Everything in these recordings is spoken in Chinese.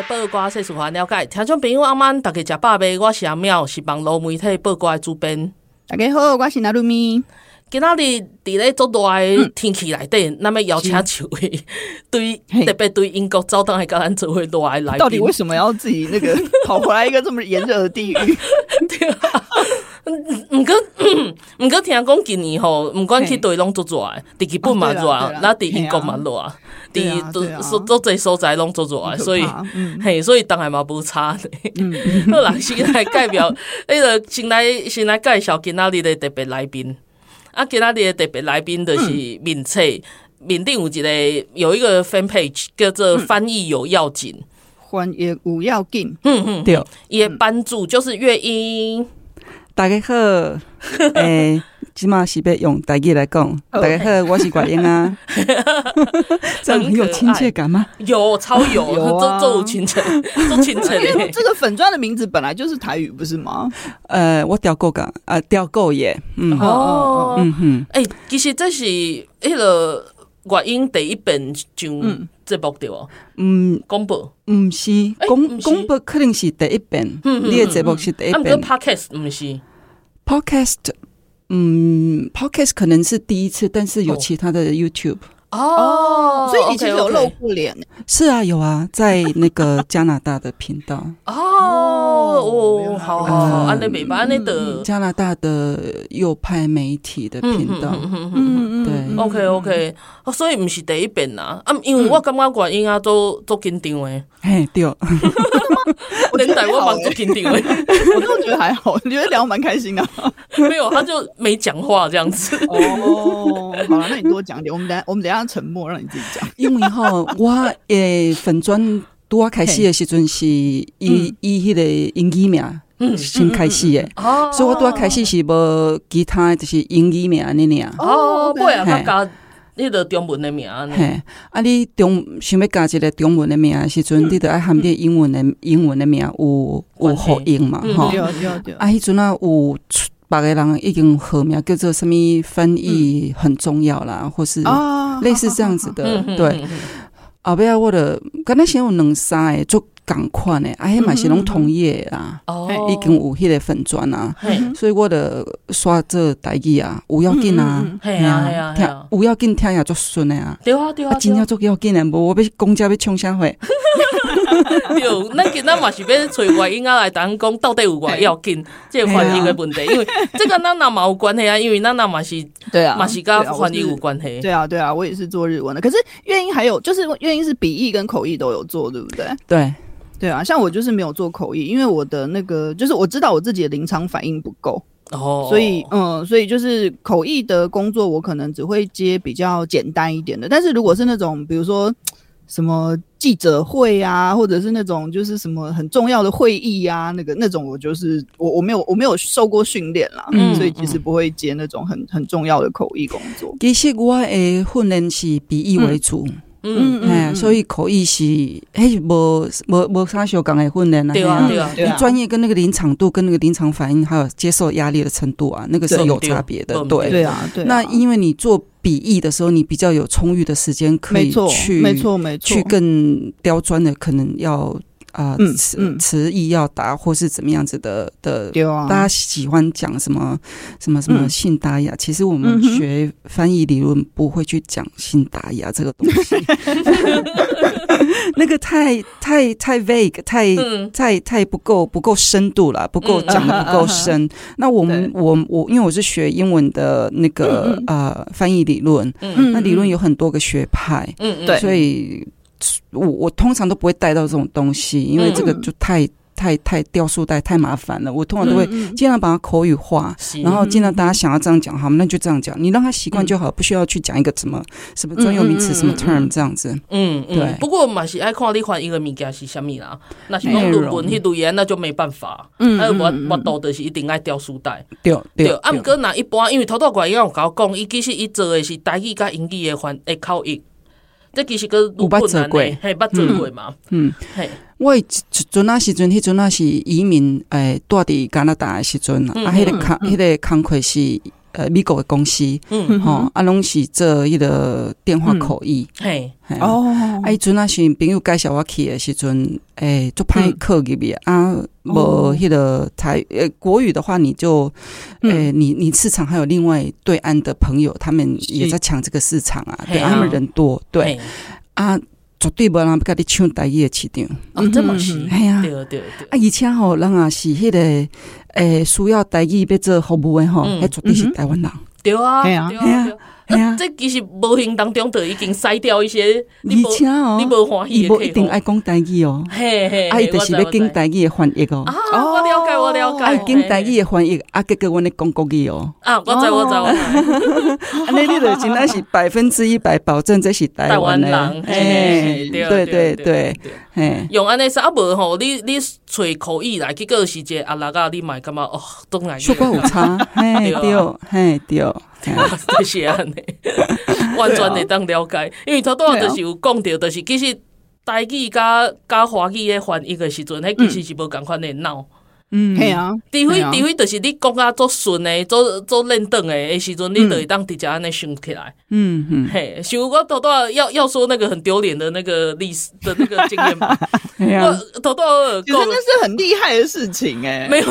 礼拜暗头啊，报挂新闻，互你知；报挂世事，互咱了解。听众朋友，阿曼大家食饱未？我是阿妙，是网络媒体报瓜的主编。大家好，我是纳鲁咪。今仔日伫咧足热诶天气内底，那么邀请一位 对特别对英国走当来跟咱做伙热诶来宾。到底为什么要自己那个跑回来一个这么炎热的地狱？对啊，毋过毋过听讲今年吼，毋管去对拢足热的，伫日本嘛热，那伫英国嘛热，伫都都侪所在拢足热，所以嘿，所以当然嘛无差的。好啦，先来代表，迄个先来先来介绍今仔日的特别来宾。啊，今仔日的特别来宾就是面册，面顶有一个有一个 fan page 叫做翻译有要紧，翻译有要紧，嗯嗯，对，伊个班主就是乐英。大家好，诶、欸，即马是要用台语来讲。大家好，我是怪英啊，这样很有亲切感吗？有，超有，有亲切，都亲切的。这个粉专的名字本来就是台语，不是吗？呃，我调过噶，啊，调过耶。嗯哦，嗯哼，诶、欸，其实这是迄个怪英第一本上节目对哦。嗯，广播，唔是，广广播可能是第一遍，你的节目是第一遍。啊，podcast 唔是。Podcast，嗯，Podcast 可能是第一次，但是有其他的 YouTube 哦，所以你其实有露过脸。是啊，有啊，在那个加拿大的频道哦哦，好好好，安尼美吧，安尼的加拿大的右派媒体的频道，嗯嗯对，OK OK，所以唔是第一遍啦，啊，因为我感觉原因啊都都紧张诶，嘿对。年代我蛮不紧张的，我都觉得还好，觉得聊蛮开心的。没有，他就没讲话这样子。哦，好了，那你多讲点。我们等，我们等下沉默，让你自己讲。因为哈，我诶粉专多开始的时阵是以以迄个英语名嗯先开始的，哦，所以我多开始是无其他就是英语名那样。哦，不呀，他加迄个中文的名。嘿，啊，你中想要加一个中文的名时阵，你得爱含点英文的英文的名有有合音嘛？哈，啊，迄阵啊有别个人已经合名叫做什么翻译很重要啦，或是类似这样子的，对。后壁我的刚才先有两三个做共款的，啊，迄嘛是拢同业啊，已经有迄个粉砖啊，所以我的刷这台语啊，有要紧啊，系啊系啊，听有要紧听也足顺的啊，对啊对啊，真正足要紧的，无我要公交要冲啥货？对，那今仔嘛是要找原因啊来当讲到底有偌要紧，这个翻译的问题，因为这个咱那嘛有关系啊，因为咱那嘛是对啊，嘛是跟翻译有关系，对啊对啊，我也是做日文的，可是原因还有就是原因是笔译跟口译都有做，对不对？对。对啊，像我就是没有做口译，因为我的那个就是我知道我自己的临场反应不够哦，所以嗯，所以就是口译的工作我可能只会接比较简单一点的。但是如果是那种比如说什么记者会啊，或者是那种就是什么很重要的会议啊，那个那种我就是我我没有我没有受过训练啦，嗯，所以其实不会接那种很很重要的口译工作。其实我的训练是笔译为主。嗯嗯，哎，所以口译是，诶，无无无啥相共的训练啊，对啊对啊，你专业跟那个临场度跟那个临场反应，还有接受压力的程度啊，那个是有差别的，对对啊，对。那因为你做笔译的时候，你比较有充裕的时间可以去，没错没错，去更刁钻的，可能要。啊，词词意要达，或是怎么样子的的，大家喜欢讲什么什么什么信达雅，其实我们学翻译理论不会去讲信达雅这个东西，那个太太太 vague，太太太不够不够深度了，不够讲的不够深。那我们我我因为我是学英文的那个呃翻译理论，那理论有很多个学派，嗯，对，所以。我我通常都不会带到这种东西，因为这个就太太太掉书袋太麻烦了。我通常都会尽量把它口语化，然后尽量大家想要这样讲，好，那就这样讲。你让他习惯就好，不需要去讲一个什么什么专有名词、什么 term 这样子。嗯，对。不过嘛是爱看你翻译的物件是什么啦，那是用日文、迄类言，那就没办法。嗯，还有我我读的是一定爱掉书袋。对对。啊，毋过那一般，因为头头怪伊有甲我讲，伊其实伊做的是台语甲英语的翻的口译。这其实个有捌做过，嘿，捌做过嘛。嗯，嘿，我一阵那时阵，迄阵那是移民，诶，住伫加拿大诶时阵，啊，迄个工，迄个工课是呃美国的公司，嗯，吼，啊，拢是做迄个电话口译，嘿，哦，啊，迄阵那是朋友介绍我去的时阵，诶，做歹课入边啊。无迄个台呃国语的话，你就诶你你市场还有另外对岸的朋友，他们也在抢这个市场啊，对，他们人多，对。啊，绝对无人不跟你抢台语的市场，哦，这么是，哎呀，对对对，啊，而且吼人啊是迄个诶需要台语要做服务的吼，还绝对是台湾人，对啊，对啊，对啊。啊，这其实无形当中就已经筛掉一些，你无你无欢喜的客户，一定爱讲台语哦，嘿嘿，啊，伊就是要讲台语的翻译哦，啊，我了解，我了解，爱讲台语的翻译，啊，结果阮咧讲国语哦，啊，我知我知我知，安尼你就真的是百分之一百保证这是台湾人，哎，对对对，嘿，用安尼说啊无吼，你你找口译来，结果是一个阿拉个你买感觉哦，东南亚，说话有差，嘿对，嘿对。就是安尼，完全会当了解，因为头拄仔就是有讲到，就是其实台语加加华语的翻译的时阵，迄其实是无共款的闹。嗯，系啊，除非除非就是你讲啊，做顺诶，做做认凳诶，诶时阵你就会当直接安尼想起来。嗯嗯，嘿，像我头拄仔要要说那个很丢脸的那个历史的那个经验嘛，我头拄仔其实那是很厉害的事情诶，没有，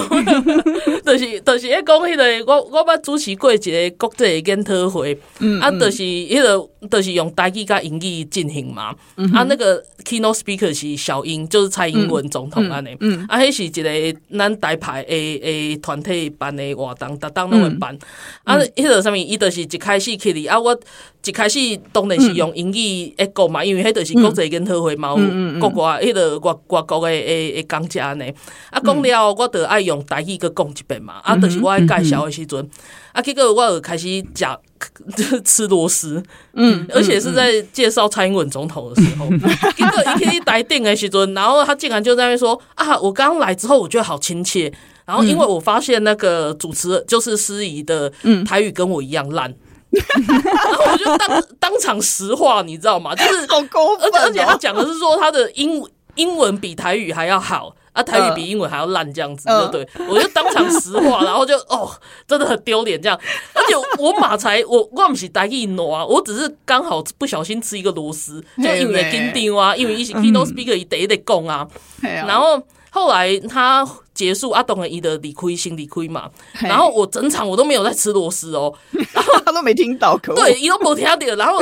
就是就是一讲迄个，我我捌主持过一个国际研讨会，啊，就是迄个就是用台语甲英语进行嘛，啊，那个 keynote speaker 是小英，就是蔡英文总统安尼，啊，迄是一个咱台派诶诶团体办诶活动，逐档拢会办。啊，迄个啥物，伊着是一开始去哩。啊，我一开始当然是用英语诶讲嘛，因为迄着是国际研讨会嘛，有国外迄个外外国诶诶诶讲者安尼。啊，讲了我着爱用台语搁讲一遍嘛。啊，就是我爱介绍诶时阵，啊，结果我就开始食 吃螺丝。嗯，而且是在介绍蔡英文总统的时候，一个一天一台顶诶时尊，然后他竟然就在那边说啊，我刚来之后，我觉得好亲切。然后因为我发现那个主持人就是司仪的台语跟我一样烂，然后我就当当场石化，你知道吗？就是而且而且他讲的是说他的英英文比台语还要好。啊，台语比英文还要烂，这样子，对不对？我就当场实话，然后就哦，真的很丢脸，这样。而且我马才我我不是台语挪啊，我只是刚好不小心吃一个螺丝，就因为紧张啊，因为一些 keynote speaker 一得一得讲啊。然后后来他结束，啊，当然伊的理亏心理亏嘛。然后我整场我都没有在吃螺丝哦，然 后他都没听到，对，伊都没听到。然后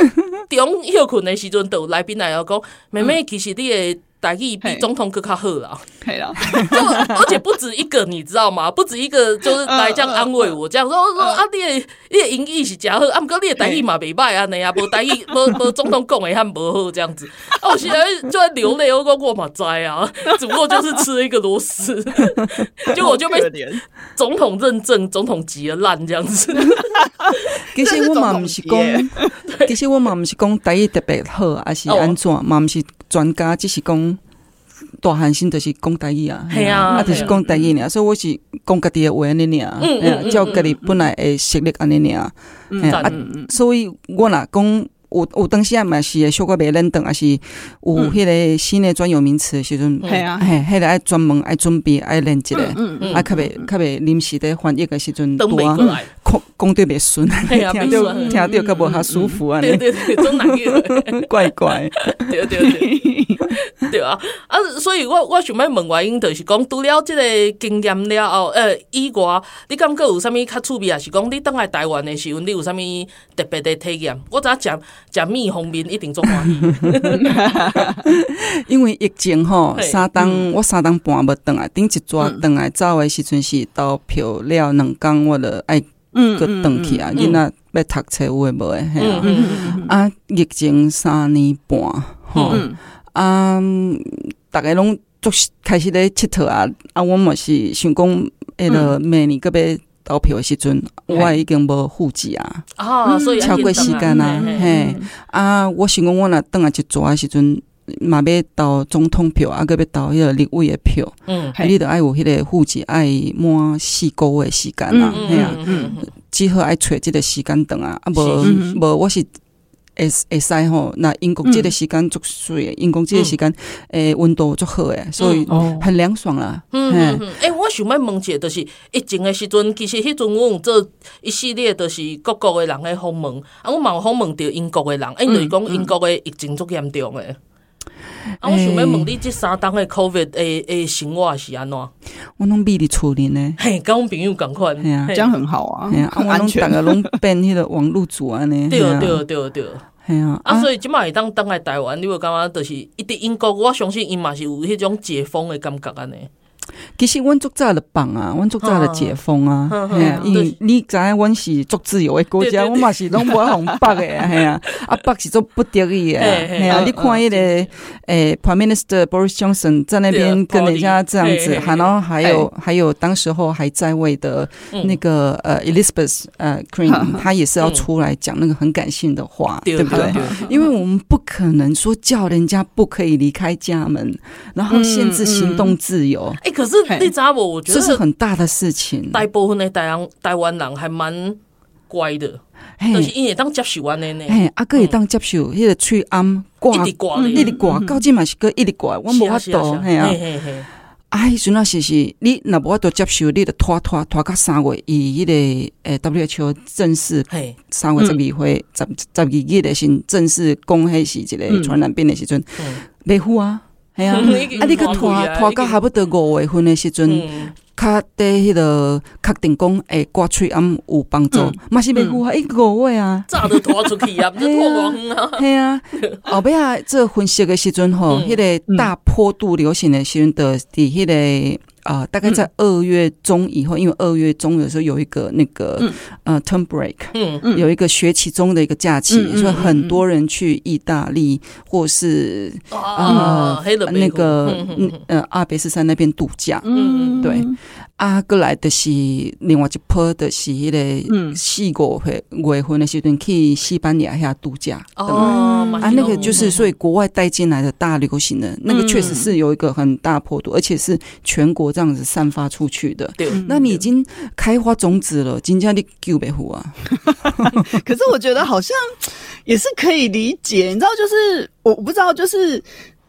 中 休困的时阵，都来宾来要讲，妹妹其实你的。台语比总统更卡好啦，对啦，就而且不止一个，你知道吗？不止一个，就是来这样安慰我，这样说说啊，你的你的英语是假好，啊，不过你的台语嘛袂歹啊，那样无台语无无总统讲的还无好这样子，啊，我现在就在流泪，我讲我嘛知啊，只不过就是吃了一个螺丝，结果我就被总统认证，总统急了烂这样子。其实我嘛不是讲，其实我嘛毋是讲台语特别好，还是安怎嘛不是。专家只是讲大汉心，就是讲台语啊，系啊，啊，就是讲台语尔，所以我是讲家己的话安尼尔，嗯，照家己本来诶实力安尼尔，嗯，啊，所以我若讲有有当时啊，嘛是小可袂认同，还是有迄个新的专有名词时阵，系啊，嘿，迄个爱专门爱准备爱练一个，嗯嗯，啊，较袂较袂临时的翻译的时阵，多啊，讲讲对 袂顺，听着听着较无较舒服啊，对对对，总难个，怪怪，对 对对。对啊，啊，所以我我想要问原因，就是讲除了这个经验了后，呃，以外，你感觉有啥物较趣味啊？是讲你倒来台湾的时候，你有啥物特别的体验？我知影食食米方面一定做欢喜，因为疫情吼，三档我三档半要倒来，顶一抓转来走的时阵是投票了两工，我就爱个转去啊，囡仔要读册有诶无诶，嘿啊，啊，疫情三年半，吼。啊，逐个拢做开始咧佚佗啊啊，我嘛是想讲，迄个明年个要投票的时阵，我已经无户籍啊，哦，所以超过时间啊，嘿啊，我想讲我若等来一逝的时阵，嘛要投总统票啊，个要投迄个立委的票，嗯，你得爱有迄个户籍，爱满四个月时间啊，嘿啊，只好爱揣即个时间长啊，啊，无无我是。会会使吼，那英国即个时间足水，英国即个时间诶温度足好诶，所以很凉爽啦。嗯嗯嗯，诶，我想要问一个，就是疫情诶时阵，其实迄阵我有做一系列，就是各国诶人诶访问，啊，我嘛有访问着英国诶人，因为讲英国诶疫情足严重诶。啊，我想要问你，这三档的 COVID 诶诶生活是安怎？我拢秘伫厝里呢，嘿，跟我朋友共款，嘿啊，这样很好啊，很安全。大家拢变迄个网络组安尼，对对对对。系啊，啊，所以即摆会当当来台湾，你会感觉就是一直英国，我相信伊嘛是有迄种解封的感觉安尼。其实阮足早就放啊，阮足早就解封啊，因为你知影阮是足自由的国家，我嘛是拢无互北的，系啊，啊北是做不得已的，系啊，你看迄个诶，Prime Minister Boris Johnson 在那边跟人家这样子，然后还有还有当时候还在位的那个呃 Elizabeth 呃 Queen，他也是要出来讲那个很感性的话，对不对？因为我们不可能说叫人家不可以离开家门，然后限制行动自由。诶，可是。你知无？我觉得这是很大的事情。大部分的台湾台湾人还蛮乖的，就是因为当接受安尼呢。哎，阿哥也当接受，迄个喙暗挂，一直挂，一直挂，到今嘛是个一直挂，我无法度。哎，阵那时是你若无法度接受，你得拖拖拖到三月，以迄个诶 WHO 正式三月十二会十十二日的时正式公开是一个传染病的时阵，没付啊。系啊，啊！你个拖拖到还不得五月份的时阵，确对迄个确定讲诶，挂喙暗有帮助，嘛是袂付啊，一个月啊，早都拖出去啊，不是拖光啊。系啊，后尾啊，这分析的时阵吼，迄个大坡度流行的时阵的，伫迄个。啊、呃，大概在二月中以后，因为二月中有时候有一个那个、嗯、呃 term break，嗯。嗯，有一个学期中的一个假期，嗯、所以很多人去意大利或是啊那个嗯。呃阿尔卑斯山那边度假，嗯。对。啊，过来的是另外一波的是迄个四五月月份的时阵去西班牙遐度假哦，啊，那个就是所以国外带进来的大流行的，那个确实是有一个很大坡度，而且是全国这样子散发出去的。对，那你已经开花种子了，今天你救北湖啊？可是我觉得好像也是可以理解，你知道，就是我我不知道，就是。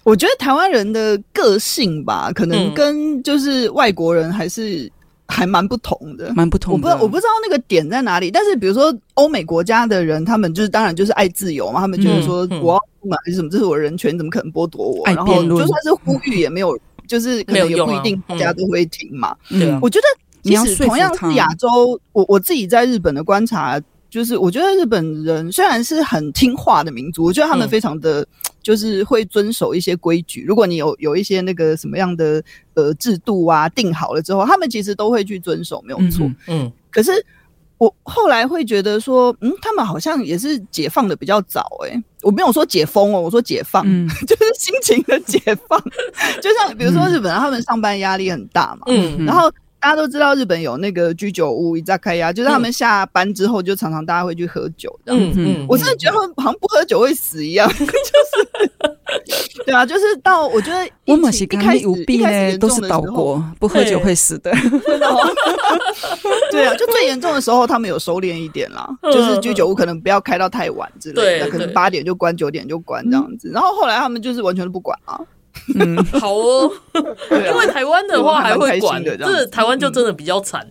我觉得台湾人的个性吧，可能跟就是外国人还是还蛮不同的，蛮不同的。我不知道，我不知道那个点在哪里。但是比如说欧美国家的人，他们就是当然就是爱自由嘛，他们就是说我要出门还是什么，这是我的人权，怎么可能剥夺我？然后就算是呼吁也没有，就是可能也不一定大家都会听嘛。对，我觉得其实同样是亚洲，我我自己在日本的观察。就是我觉得日本人虽然是很听话的民族，我觉得他们非常的就是会遵守一些规矩。如果你有有一些那个什么样的呃制度啊定好了之后，他们其实都会去遵守，没有错。嗯，可是我后来会觉得说，嗯，他们好像也是解放的比较早诶。我没有说解封哦，我说解放，就是心情的解放。就像比如说日本人，他们上班压力很大嘛，嗯，然后。大家都知道日本有那个居酒屋伊扎开呀，就是他们下班之后就常常大家会去喝酒这样子。我真的觉得好像不喝酒会死一样，就是对啊，就是到我觉得一开始一开始都是岛国，不喝酒会死的。对啊，就最严重的时候他们有收敛一点啦，就是居酒屋可能不要开到太晚之类的，可能八点就关，九点就关这样子。然后后来他们就是完全都不管啊。嗯，好哦，因为台湾的话还会管，这台湾就真的比较惨。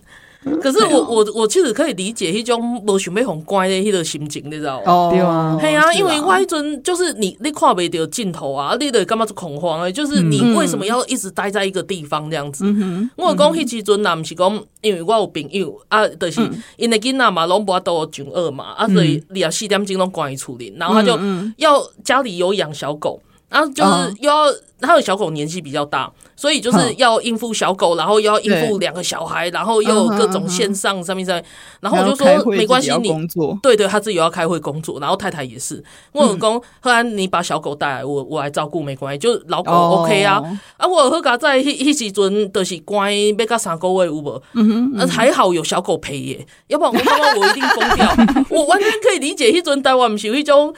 可是我我我其实可以理解迄种无想要很乖的迄个心情，你知道吗？哦，对啊，对啊，因为我迄阵就是你你看不到尽头啊，你得干嘛就恐慌诶，就是你为什么要一直待在一个地方这样子？我讲迄时阵啊，不是讲，因为我有朋友啊，就是因为囡仔嘛，拢无法度上学嘛，啊，所以你要四点钟拢关伊厝里，然后他就要家里有养小狗。然后就是又要。他的小狗年纪比较大，所以就是要应付小狗，然后又要应付两个小孩，然后又有各种线上上面上面。然后我就说没关系，你对对，他自己要开会工作，然后太太也是。我老公，后来你把小狗带来，我我来照顾没关系，就老狗 OK 啊。啊，我和他在一一时阵都是乖，要到三个月有无？嗯哼，还好有小狗陪耶，要不然我刚刚我一定疯掉。我完全可以理解，迄阵带我们是一种。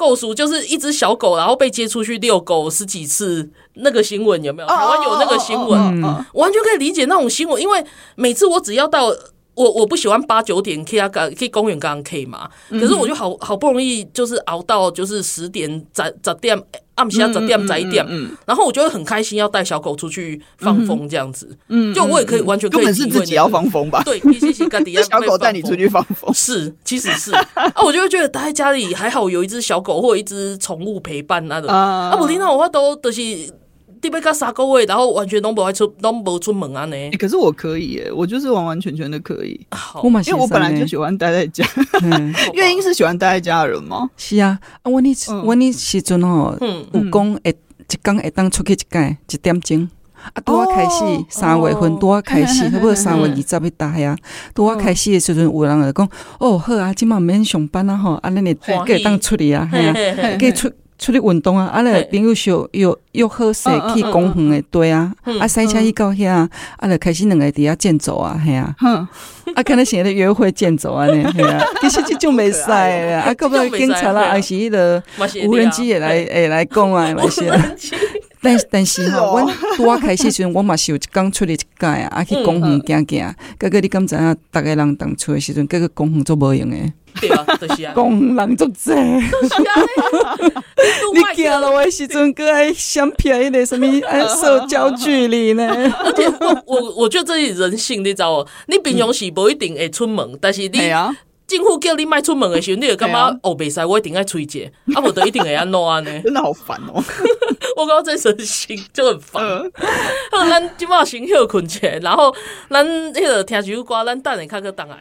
构书就是一只小狗，然后被接出去遛狗十几次，那个新闻有没有？台湾有那个新闻，完全可以理解那种新闻。因为每次我只要到我我不喜欢八九点去啊，去公园刚刚 K 嘛。可是我就好好不容易就是熬到就是十点十十点。暗时啊，十点十一点，然后我就会很开心，要带小狗出去放风这样子。嗯，就我也可以完全可以是自己要放风吧？对，必须是跟底下小狗带你出去放风。是，其实是啊，我就会觉得待在家里还好，有一只小狗或一只宠物陪伴那种。啊，我听到我话都都是。特别个三个月，然后完全都不爱出，都不出门啊呢、欸。可是我可以耶，我就是完完全全的可以。好因为我本来就喜欢待在家。原因是喜欢待在家的人吗？是啊，啊，我你我你时阵吼，有讲会一工会当出去一届一点钟。啊，拄啊开始三月份拄啊开始，差不多三月二十一大呀。拄啊开始的时阵，有人就讲，哦，好啊，今晚免上班啊，吼，啊，恁你可以当出去啊，系啊，可以出。出去运动啊！啊，嘞朋友说又又好势去公园诶对啊，啊，赛车去到遐，啊，嘞开始两个伫遐健走啊，嘿啊，啊，可能现在约会健走啊，呢，嘿啊，其实这种没使啊，啊，搞不好警察啦，还是迄个无人机也来会来讲啊，那些。但但是吼，阮拄啊开始时阵，我嘛是有一工出去一届啊，啊去公园行行，哥哥你敢知影？逐个人当初诶时阵，哥哥公园做无用诶。对啊，就是啊，工人足济。你行路的时阵，搁爱相片迄个什么爱 社交距离呢？而且我我我觉得这是人性，你知道哦？你平常时不一定会出门，但是你政府叫你迈出门的时候，你就干嘛？哦，袂使，我一定爱催姐，啊，我都一定会安怎安呢？真的好烦哦！我刚刚在人性就很烦。好，咱今晚先休困起来，然后咱那个听几首歌，咱等下看个档案。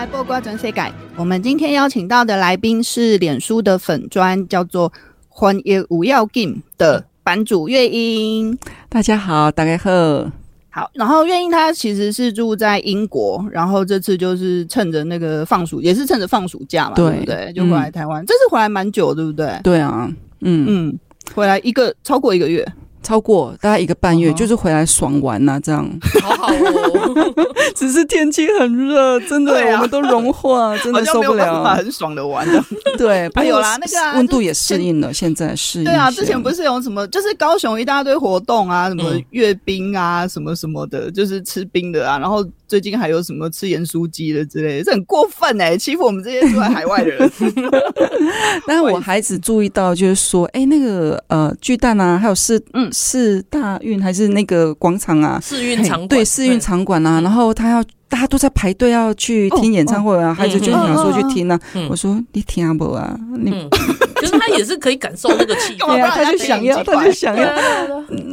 来播瓜转世界，我们今天邀请到的来宾是脸书的粉砖，叫做“欢迎无要 game” 的版主月英。大家好，大家好，好。然后月英她其实是住在英国，然后这次就是趁着那个放暑，也是趁着放暑假嘛，对，对不对？就回来台湾，嗯、这次回来蛮久，对不对？对啊，嗯嗯，回来一个超过一个月。超过大概一个半月，就是回来爽玩呐，这样。好好哦，只是天气很热，真的，我们都融化，真的受不了。很爽的玩的，对，还有啦，那个温度也适应了，现在适应。对啊，之前不是有什么，就是高雄一大堆活动啊，什么阅兵啊，什么什么的，就是吃冰的啊，然后。最近还有什么吃盐酥鸡的之类的，这很过分哎、欸，欺负我们这些住在海外的人。但是我孩子注意到，就是说，哎、欸，那个呃，巨蛋啊，还有市嗯市大运还是那个广场啊，市运场对市运场馆啊，然后他要。大家都在排队要去听演唱会啊，孩子就想说去听啊。我说你听不啊？你可是他也是可以感受那个气氛，他就想要，他就想要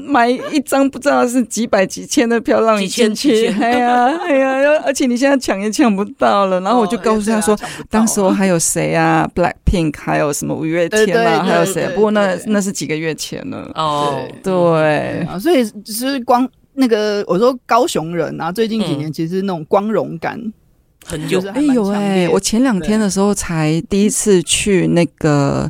买一张不知道是几百几千的票让你进去。哎呀哎呀，而且你现在抢也抢不到了。然后我就告诉他说，当时还有谁啊？Blackpink，还有什么五月天啊？还有谁？不过那那是几个月前了。哦，对，所以只是光。那个我说高雄人啊，最近几年其实那种光荣感很有。哎呦哎，我前两天的时候才第一次去那个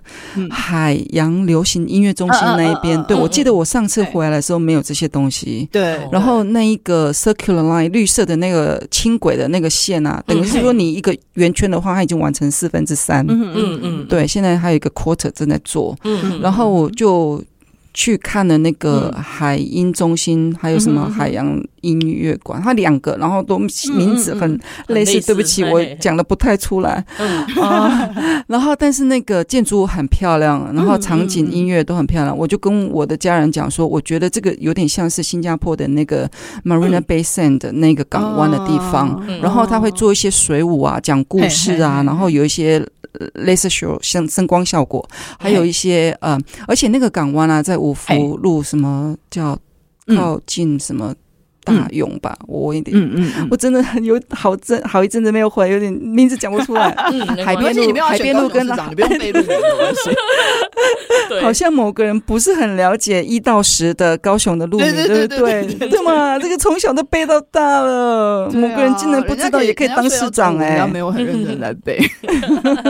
海洋流行音乐中心那一边。对，我记得我上次回来的时候没有这些东西。对，然后那一个 circular line 绿色的那个轻轨的那个线啊，等于是说你一个圆圈的话，它已经完成四分之三。嗯嗯嗯，对，现在还有一个 quarter 正在做。嗯嗯，然后我就。去看了那个海音中心，还有什么海洋音乐馆，它两个，然后都名字很类似。对不起，我讲的不太出来。啊，然后但是那个建筑物很漂亮，然后场景音乐都很漂亮。我就跟我的家人讲说，我觉得这个有点像是新加坡的那个 Marina Bay Sands 的那个港湾的地方。然后他会做一些水舞啊，讲故事啊，然后有一些。类似秀像声光效果，还有一些呃，而且那个港湾啊，在五福路什么叫靠近什么大勇吧？我有点，嗯嗯，我真的很有好阵好一阵子没有回，有点名字讲不出来。海边路，海边路跟你不用背路没关系。好像某个人不是很了解一到十的高雄的路名，对不对？对嘛？这个从小都背到大了，某个人竟然不知道也可以当市长哎，没有很认真来背。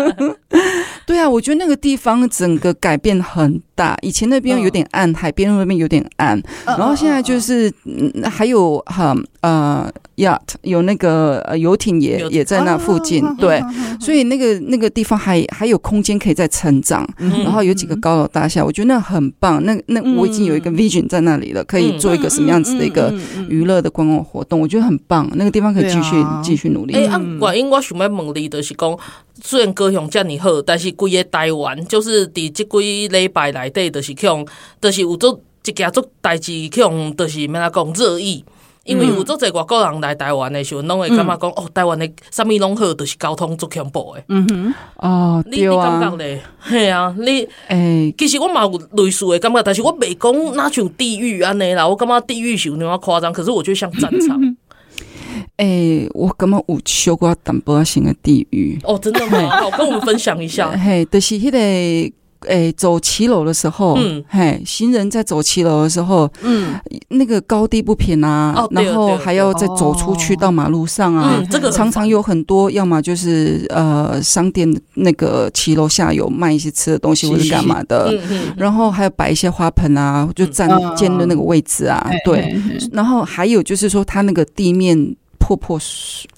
对啊，我觉得那个地方整个改变很大。以前那边有点暗，海边那边有点暗，然后现在就是嗯，还有哈呃 yacht 有那个呃游艇也也在那附近，对，所以那个那个地方还还有空间可以再成长。然后有几个高楼大厦，我觉得那很棒。那那我已经有一个 vision 在那里了，可以做一个什么样子的一个娱乐的观光活动，我觉得很棒。那个地方可以继续继续努力。哎，管因我想要问你的是讲，虽然高雄这么好，但是规个台湾就是伫这几礼拜内底，就是去用，就是有做一件做代志去用，就是咩来讲热议。因为有足侪外国人来台湾的时候，拢会感觉讲哦，台湾的啥物拢好，就是交通足恐怖的。嗯哼，哦，你你感觉咧？系啊，你诶，其实我嘛有类似的感觉，但是我未讲那像地狱安尼啦，我感觉地狱是有点夸张，可是我觉得像战场。诶，我感觉有修过淡薄仔型的地狱。哦，真的吗？好，跟我们分享一下。嘿，就是迄个。诶，走骑楼的时候，嗯，嘿，行人在走骑楼的时候，嗯，那个高低不平啊，哦、然后还要再走出去到马路上啊，这个常常有很多，要么就是呃，商店那个骑楼下有卖一些吃的东西或者干嘛的，然后还有摆一些花盆啊，就站尖的那个位置啊，对，然后还有就是说，它那个地面破破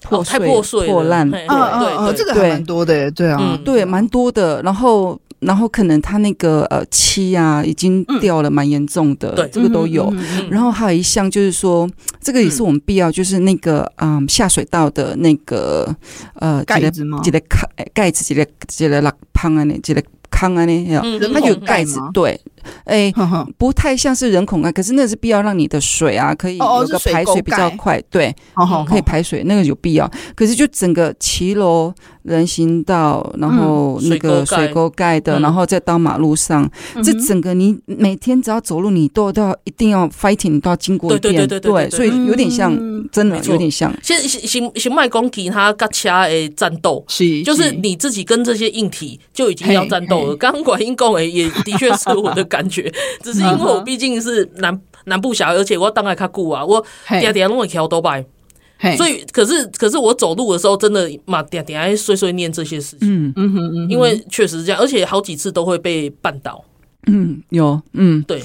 破碎、破碎、破烂，对对，这个还蛮多的，对啊，对，蛮多的，然后。然后可能他那个呃漆啊已经掉了，蛮严重的，对，这个都有。然后还有一项就是说，这个也是我们必要，就是那个嗯下水道的那个呃盖子吗？这个盖盖子，这个这个拉胖啊，这个康啊，那它有盖子，对，哎，不太像是人孔盖，可是那是必要让你的水啊可以有个排水比较快，对，可以排水，那个有必要。可是就整个骑楼。人行道，然后那个水沟盖。的，然后再到马路上，这整个你每天只要走路，你都都要一定要 fighting，你都要经过一遍，对对对对，所以有点像，真的有点像。现行行迈攻其他跟车的战斗，是就是你自己跟这些硬体就已经要战斗了。刚刚管硬工诶，也的确是我的感觉，只是因为我毕竟是南南部小孩，而且我当然较久啊，我点点拢会骑多摆。所以，可是，可是我走路的时候，真的嘛，点点爱碎碎念这些事情。嗯嗯嗯，因为确实是这样，而且好几次都会被绊倒。嗯，有，嗯，对。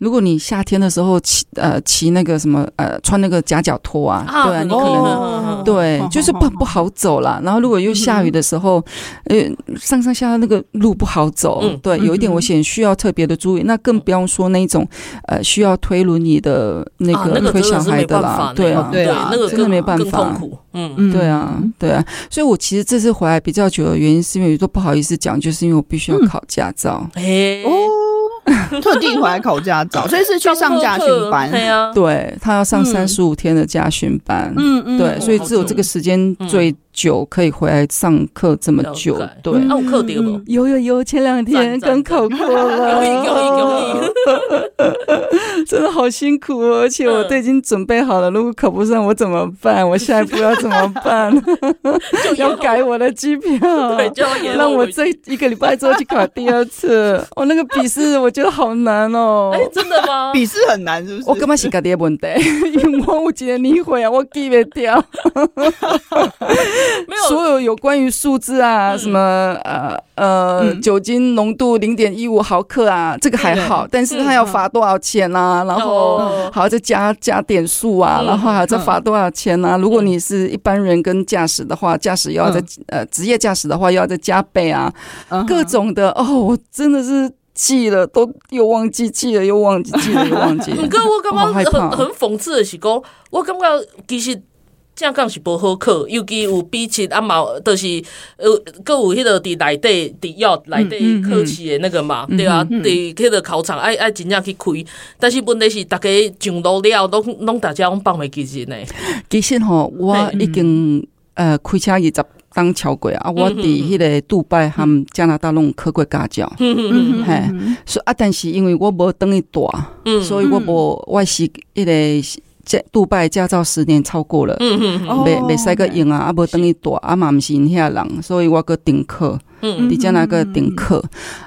如果你夏天的时候骑呃骑那个什么呃穿那个夹脚拖啊，对啊，你可能对就是不不好走啦。然后如果又下雨的时候，呃上上下下那个路不好走，对，有一点危险，需要特别的注意。那更不用说那种呃需要推轮椅的那个推小孩的啦，对啊，对啊，那个真的没办法，嗯嗯，对啊，对啊。所以我其实这次回来比较久的原因，是因为都不好意思讲，就是因为我必须要考驾照。哦。特地回来考驾照，所以是去上驾训班。对啊，对他要上三十五天的驾训班。嗯嗯，对，所以只有这个时间最久可以回来上课这么久。对，有课点吗？有有有，前两天刚考过了。真的好辛苦哦，而且我都已经准备好了，如果考不上我怎么办？我下一步要怎么办？要改我的机票，对，就要让我这一个礼拜之后去考第二次。我那个笔试我觉得好难哦。哎，真的吗？笔试很难是不是？我根本是家己的问题？因为我有一个年会啊，我记不掉。没有。所有有关于数字啊，什么呃呃酒精浓度零点一五毫克啊，这个还好，但是他要罚多少钱啊？然后还要再加加点数啊，然后还要再罚多少钱啊？如果你是一般人跟驾驶的话，驾驶又要再呃职业驾驶的话又要再加倍啊，各种的哦，我真的是。记了都又忘记，记了又忘记，记了又忘记。不过我感觉很很讽刺的是讲，我感觉其实正讲是无好考，尤其有笔试啊嘛，就是呃，各有迄个伫内底伫要内底考试的那个嘛，嗯嗯、对啊，伫迄个考场爱爱真正去开，但是问题是逐家上路了，拢拢大家拢放袂记呢。其实吼，我已经呃开车二十。当超过啊！我伫迄个杜拜和加拿大拢考过驾照，嗯嘿，所以啊，但是因为我无等于大，嗯，所以我无我是迄个在杜拜驾照十年超过了，嗯嗯，未未使个用啊，啊无等于大，啊嘛毋是因遐人，所以我个停课，嗯，伫遮那个停课，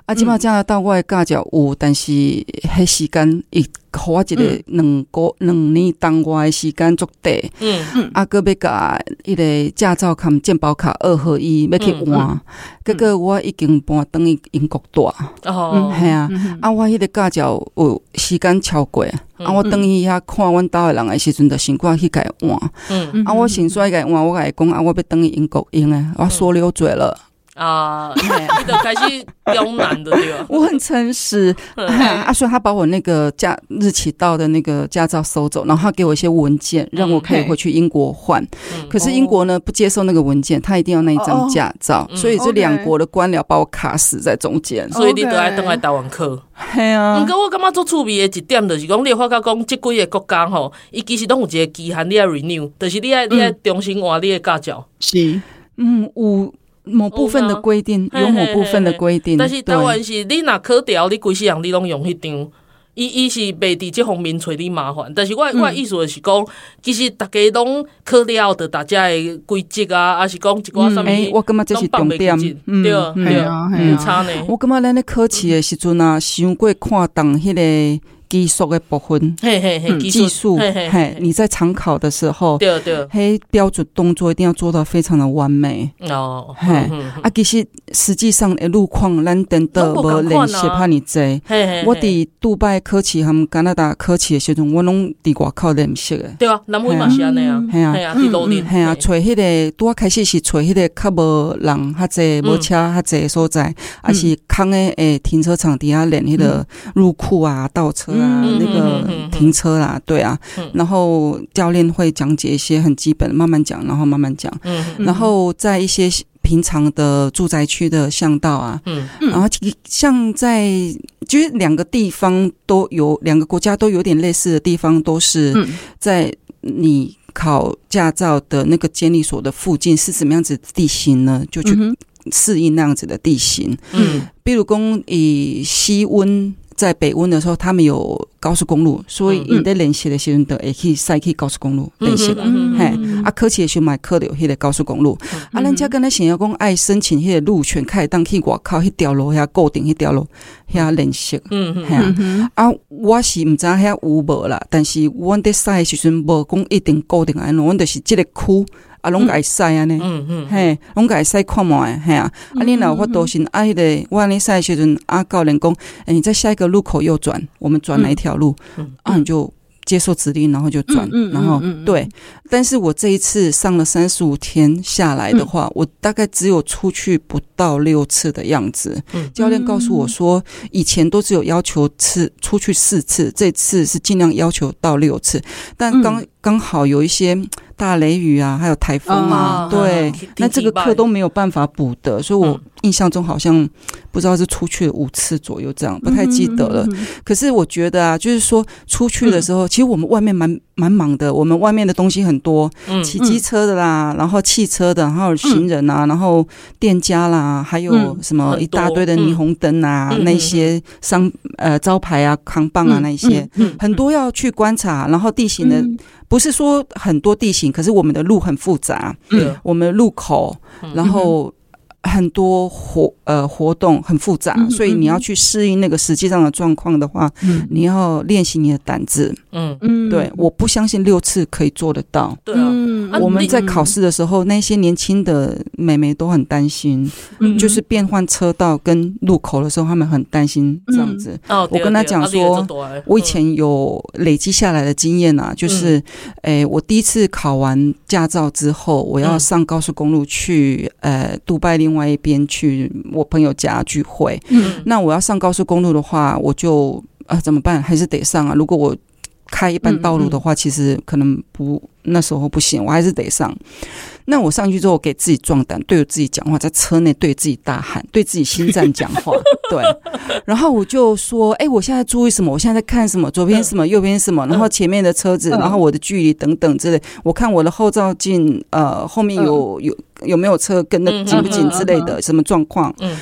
啊，即马加拿大我诶驾照有，但是迄时间伊。互我一个两个两年当我诶时间足短，嗯。嗯，啊，搁要甲迄个驾照卡健保卡二合一要去换，结果我已经搬等于英国大，哦，系啊，啊，我迄个驾照有时间超过，啊，我等于遐看阮兜诶人诶时阵，就先过去改换，嗯，啊，我先说改换，我甲伊讲啊，我要等于英国用诶，我说溜嘴了。啊，你的开始刁难的对吧？我很诚实。阿顺他把我那个驾日期到的那个驾照收走，然后他给我一些文件，让我可以回去英国换。可是英国呢不接受那个文件，他一定要那一张驾照，所以这两国的官僚把我卡死在中间。所以你都爱等来台湾考。系啊。不过我感觉做趣味的一点就是讲，你发觉讲这几个国家吼，伊其实都有一个期限，你要 renew，就是你爱你爱重新换你的驾照。是，嗯，有。某部分的规定有某部分的规定，但是台湾是你若考调，你规世人你拢用迄张，伊伊是袂伫这方面找你麻烦。但是我我意思就是讲，其实大家拢考了的，大家的规则啊，还是讲一寡什么，我感觉这是重点，对对啊，很差呢。我感觉咱咧考试的时阵啊，伤过看重迄个。技术的部分，嘿嘿嘿，技术，嘿，你在常考的时候，对对，嘿，标准动作一定要做到非常的完美。哦，嘿，啊，其实实际上的路况，咱等到无练习怕你贼，我伫杜拜考试和加拿大考试的时阵，我拢伫外口练习的，对啊，南非嘛是安尼啊，嘿啊，伫路练，嘿啊，找迄个拄啊开始是找迄个较无人较济，无车较济所在，啊是空的诶停车场底下练迄个入库啊，倒车。啊，那个停车啦，对啊，然后教练会讲解一些很基本，慢慢讲，然后慢慢讲，然后在一些平常的住宅区的巷道啊，嗯，然后像在就是两个地方都有两个国家都有点类似的地方，都是在你考驾照的那个监理所的附近是什么样子的地形呢？就去适应那样子的地形，嗯，比如说以西温。在北温的时候，他们有高速公路，所以你在练习的时候，也可以赛去高速公路练习了。嘿，啊，考试的时候买考的有迄个高速公路。啊，人家跟他想要讲爱申请迄个路权，开当去外口迄条路遐固定迄条路遐练习。嗯嗯，啊，我是毋知遐有无啦，但是阮在赛的时阵无讲一定固定安怎，阮就是即个区。啊，拢改赛啊呢，嗯嗯，嘿，拢改赛看嘛，嘿啊，啊，你若我都是啊，迄个我安尼赛时阵，啊，教练讲，诶，你在下一个路口右转，我们转哪一条路，啊，你就接受指令，然后就转，然后对，但是我这一次上了三十五天下来的话，我大概只有出去不到六次的样子。教练告诉我说，以前都只有要求次出去四次，这次是尽量要求到六次，但刚刚好有一些。大雷雨啊，还有台风啊，对，那这个课都没有办法补的，所以我印象中好像不知道是出去了五次左右这样，不太记得了。可是我觉得啊，就是说出去的时候，其实我们外面蛮蛮忙的，我们外面的东西很多，骑机车的啦，然后汽车的，还有行人啊，然后店家啦，还有什么一大堆的霓虹灯啊，那些商呃招牌啊、扛棒啊那些，很多要去观察，然后地形的。不是说很多地形，可是我们的路很复杂。嗯，我们的路口，然后很多活呃活动很复杂，嗯、所以你要去适应那个实际上的状况的话，嗯、你要练习你的胆子。嗯。嗯，对，我不相信六次可以做得到。对啊，我们在考试的时候，那些年轻的妹妹都很担心，嗯、就是变换车道跟路口的时候，他们很担心这样子。哦、嗯，我跟他讲说，我以前有累积下来的经验啊，就是，诶、欸，我第一次考完驾照之后，我要上高速公路去，呃，杜拜另外一边去我朋友家聚会，嗯，那我要上高速公路的话，我就啊怎么办？还是得上啊。如果我开一般道路的话，其实可能不那时候不行，我还是得上。那我上去之后，给自己壮胆，对着自己讲话，在车内对自己大喊，对自己心脏讲话，对。然后我就说：“哎，我现在注意什么？我现在在看什么？左边什么？右边什么？然后前面的车子，然后我的距离等等之类。我看我的后照镜，呃，后面有有有没有车跟的紧不紧之类的，什么状况？”嗯。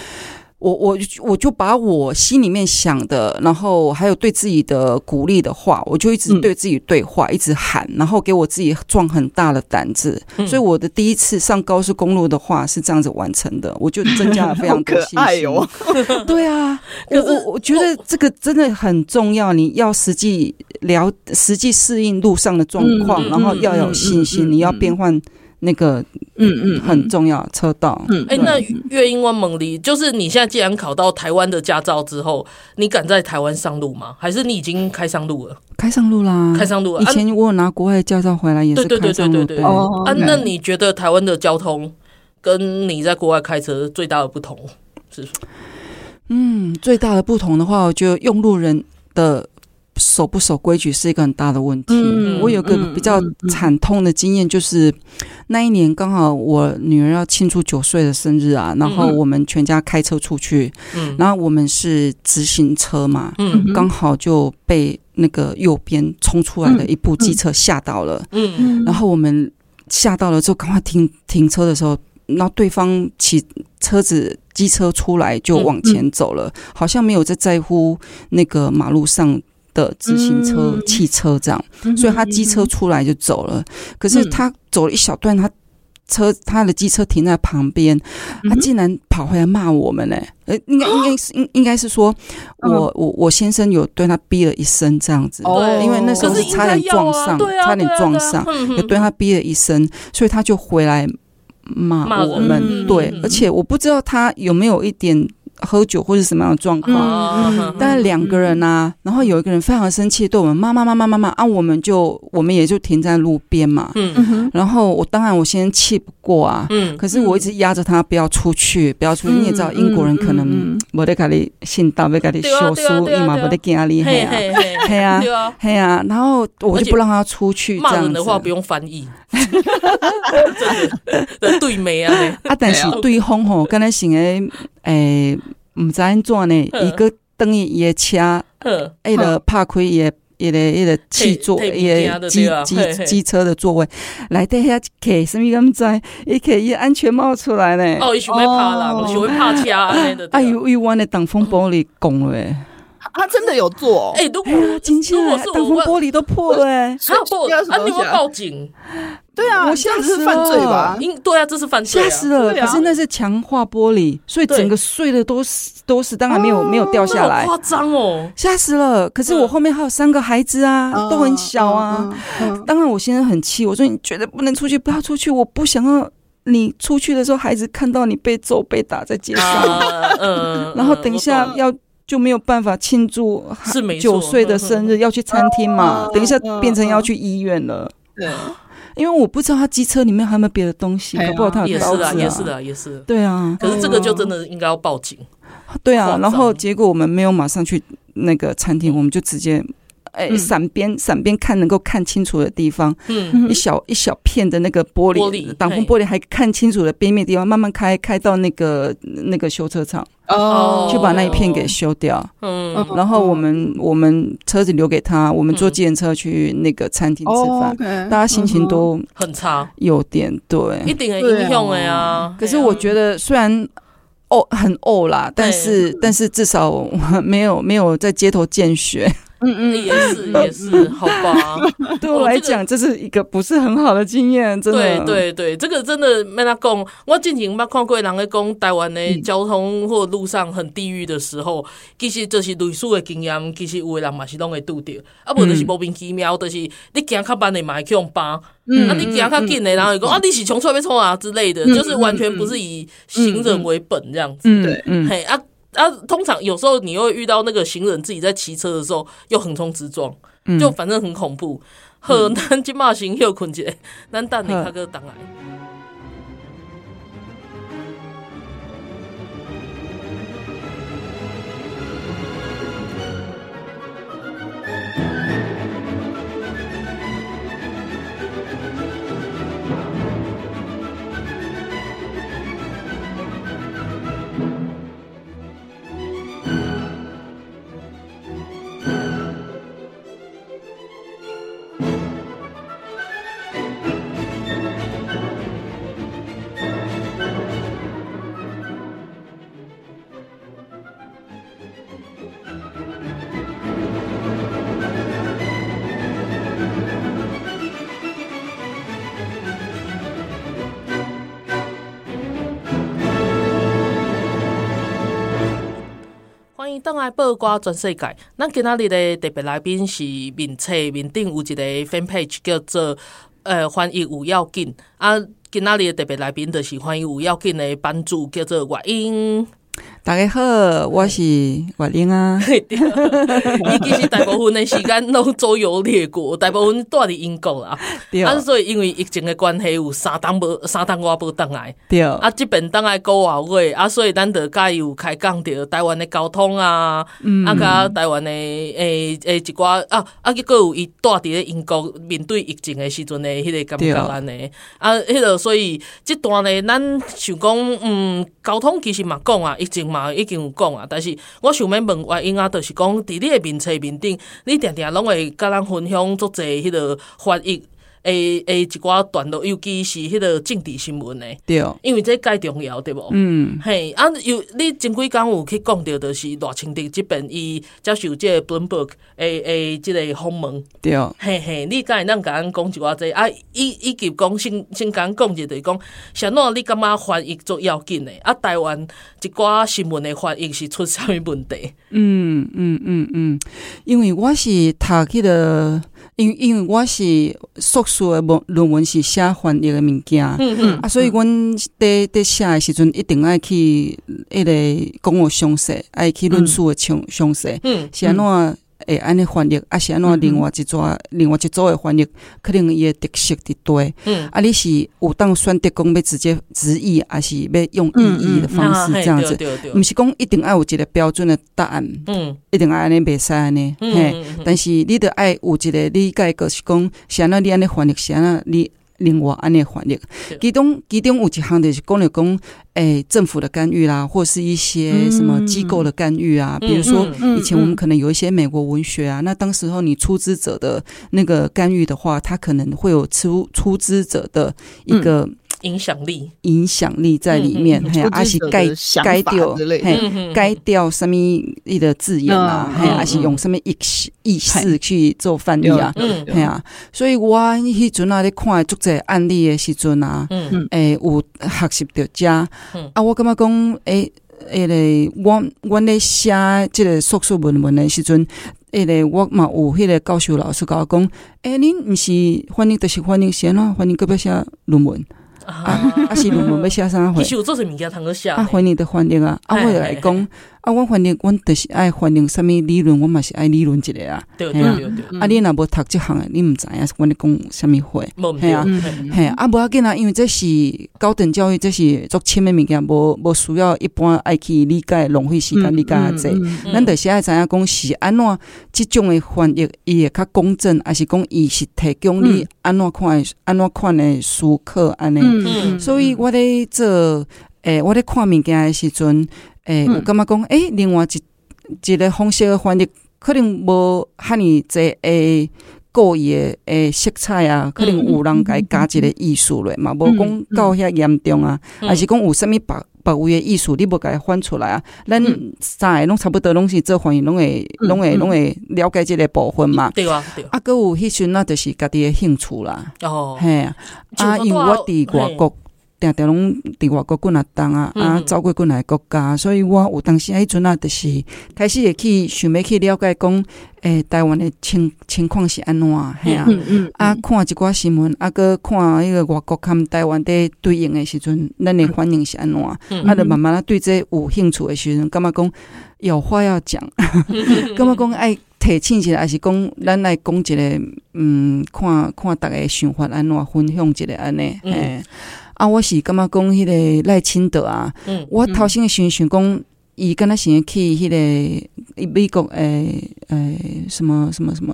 我我我就把我心里面想的，然后还有对自己的鼓励的话，我就一直对自己对话，嗯、一直喊，然后给我自己壮很大的胆子。嗯、所以我的第一次上高速公路的话是这样子完成的，我就增加了非常多信心。可爱哦、对啊，我我我觉得这个真的很重要，你要实际了实际适应路上的状况，嗯、然后要有信心，你要变换。那个，嗯嗯，很重要，车道。嗯，哎，那月英湾猛离，就是你现在既然考到台湾的驾照之后，你敢在台湾上路吗？还是你已经开上路了？开上路啦，开上路了。以前我有拿国外驾照回来也是开上路。对对对对对。哦。啊，那你觉得台湾的交通跟你在国外开车最大的不同是？嗯，最大的不同的话，我觉得用路人的。守不守规矩是一个很大的问题。嗯、我有个比较惨痛的经验，就是、嗯嗯、那一年刚好我女儿要庆祝九岁的生日啊，然后我们全家开车出去，嗯、然后我们是直行车嘛，嗯、刚好就被那个右边冲出来的一部机车吓到了，嗯嗯、然后我们吓到了之后赶快停停车的时候，然后对方骑车子机车出来就往前走了，嗯嗯、好像没有在在乎那个马路上。的自行车、嗯、汽车这样，嗯、所以他机车出来就走了。嗯、可是他走了一小段，他车他的机车停在旁边，嗯、他竟然跑回来骂我们呢？呃，应该 应该是应应该是说我，我、嗯、我我先生有对他逼了一声这样子，对，因为那时候是差点撞上，差点撞上，有对他逼了一声，所以他就回来骂我们。对，而且我不知道他有没有一点。喝酒或者什么样的状况，嗯、但是两个人呢、啊，然后有一个人非常生气，对我们骂骂骂骂骂骂，啊，我们就我们也就停在路边嘛，嗯，然后我当然我先气不过啊，嗯，可是我一直压着他不要出去，不要出去，你也知道英国人可能没得给你信道，没咖喱修书，你嘛没得给他厉害啊，嘿啊，嘿啊，然后我就不让他出去，这样的话不用翻译，真的对没啊，啊，但是对方吼，刚才想诶，诶。毋知安怎呢？伊个等于伊个车，伊个拍开伊个伊个伊个汽座，伊个机机机车的座位，来底下开什么咁知？伊开伊安全帽出来呢？哦，伊想要拍人，想要拍车，哎呦，伊弯的挡风玻璃拱了诶。他真的有做，哎，如果如果是挡风玻璃都破了，哎，他破，啊，你会报警？对啊，我吓死犯罪吧？对啊，这是犯罪，吓死了。可是那是强化玻璃，所以整个碎的都是都是，当然没有没有掉下来，夸张哦，吓死了。可是我后面还有三个孩子啊，都很小啊。当然我现在很气，我说你绝对不能出去，不要出去，我不想要你出去的时候，孩子看到你被揍被打在街上，嗯，然后等一下要。就没有办法庆祝九岁的生日，要去餐厅嘛？等一下变成要去医院了。对，因为我不知道他机车里面还有没有别的东西，搞不好他也是的，也是的，也是。对啊，可是这个就真的应该要报警。对啊，然后结果我们没有马上去那个餐厅，我们就直接。哎，闪边闪边看能够看清楚的地方，嗯，一小一小片的那个玻璃挡风玻璃还看清楚的边面地方，慢慢开开到那个那个修车厂。哦，就把那一片给修掉，嗯，然后我们我们车子留给他，我们坐计程车去那个餐厅吃饭，大家心情都很差，有点对，一点影响的呀。可是我觉得虽然哦很哦啦，但是但是至少没有没有在街头见血。嗯嗯，也是 也是，好吧。对我来讲，这是一个不是很好的经验，真的。对对对，这个真的没那讲。我之前捌看过人咧讲台湾的交通或路上很地狱的时候，其实就是类似的经验，其实有的人嘛是拢会拄着，啊，无就是莫名其妙，就是你行较慢的嘛会去用扒，啊，你行较紧的，然后就讲啊，你是冲出来要冲啊之类的，就是完全不是以行人为本这样子。对，嗯，嘿啊。啊，通常有时候你又会遇到那个行人自己在骑车的时候又横冲直撞，嗯、就反正很恐怖。河南金马行又困捷，咱等你看个档案。当来报瓜全世界，咱今仔日的特别来宾是面册面顶有一个 fan page 叫做呃欢迎吴耀进啊，今仔日的特别来宾就是欢迎吴耀进的版主叫做月英。大家好，我是月英啊。伊 其实大部分的时间都周游列国，大部分住伫英国啦。对啊，所以因为疫情的关系，有三档无三档我无倒来。对啊，即边倒来过外月啊，所以咱得甲伊有开讲着台湾的交通啊，嗯、啊，甲台湾的诶诶一寡啊啊，结果有伊住伫咧英国面对疫情的时阵的迄个感觉安尼啊，迄个所以即段呢，咱想讲嗯，交通其实嘛讲啊，疫情。嘛已经有讲啊，但是我想要问原因啊，就是讲伫你诶面册面顶，你定定拢会甲咱分享足侪迄个翻译诶诶一寡段落，尤其是迄个政治新闻诶，对，因为这介重要对无？嗯，嘿，啊，有你前几工有去讲着，就是偌清德即边伊接受即个 Bloomberg 诶诶，即个访问，对，嘿嘿，你敢会咱甲咱讲一寡这啊？伊伊及讲先先甲咱讲一个，就是讲，啥喏？你感觉翻译足要紧诶？啊，台湾一寡新闻诶翻译是出啥物问题？嗯嗯嗯嗯，因为我是读迄个。因因为我是硕士的论论文是写翻译的物件，嗯嗯。啊，所以阮在在写的时阵一定爱去迄个讲我详细，爱去论述的详详细，嗯，是安怎？诶，安尼翻译，啊是安怎？另外一组，另外一组诶翻译，可能伊诶特色伫多。嗯，啊，你是有当选择讲要直接直译，还是要用意译的方式这样子？毋是讲一定爱有一个标准的答案。嗯，一定爱安尼袂使安尼。嘿，但是你得爱有一个理解，就是讲，是安怎你安尼翻译，是安怎你。另外，安尼翻译，其中其中有一项就是讲了讲，诶、欸，政府的干预啦，或是一些什么机构的干预啊，嗯、比如说以前我们可能有一些美国文学啊，那当时候你出资者的那个干预的话，他可能会有出出资者的一个。嗯影响力，影响力在里面，嘿，还是改改掉，嘿，改掉什么一个字眼啊，嘿，还是用什么意意思去做翻译啊，嘿啊，所以我迄阵啊，咧看足侪案例的时阵啊，诶，有学习到遮，啊，我感觉讲，诶，诶个，我我咧写即个硕士论文的时阵，诶个，我嘛有迄个教授老师甲我讲，诶，恁毋是翻译，就是翻译先咯，翻译个要写论文。啊，啊是论文要写啥？其实有做些物件通个写。啊，翻译的翻译啊，啊，我来讲，啊，我翻译，我著是爱翻译啥物理论，我嘛是爱理论一个啊。对对对对。啊，你若无读即项诶，你毋知影，阮咧讲啥物话？系啊，系啊，无要紧啊，因为这是高等教育，这是足深诶物件，无无需要一般爱去理解，浪费时间理解啊济。咱著是爱知影讲是安怎，即种诶翻译伊会较公正，还是讲伊是提供你安怎看诶，安怎看诶书课安尼。嗯，所以我咧做，诶、欸，我咧看物件诶时阵，诶、欸，我感觉讲，诶、欸，另外一一个方式诶翻译，可能无遐尔济诶故意诶诶色彩啊，可能有人伊加一个艺术咧嘛，无讲到遐严重啊，还是讲有啥物别别位的意思，你无甲伊翻出来啊？咱三个拢差不多，拢是做翻译，拢会拢会拢会了解即个部分嘛？对啊，对啊。啊，搁有迄阵那就是家己的兴趣啦。哦，嘿啊，啊，因为我伫外国。定定拢伫外国过来当啊，啊，走过过来国家，所以我有当时迄阵啊，就是开始会去想要去了解讲，诶、欸，台湾的情情况是安怎，嘿啊，嗯嗯、啊，看一寡新闻，啊，搁看迄个外国含台湾的对应的时阵，咱的反应是安怎，嗯、啊，就慢慢啊对这有兴趣的时阵，感觉讲有话要讲，感觉讲爱提醒一下，还是讲咱来讲一个，嗯，看看大家想法安怎分享一个安尼，嘿。嗯啊，我是感觉讲迄个赖清德啊，嗯、我头先想想讲，伊敢若想去迄个美国诶诶什么什么什么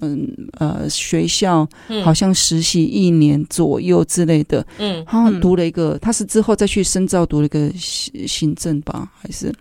呃学校，嗯、好像实习一年左右之类的，嗯，好像读了一个，他是之后再去深造读了一个行行政吧，还是？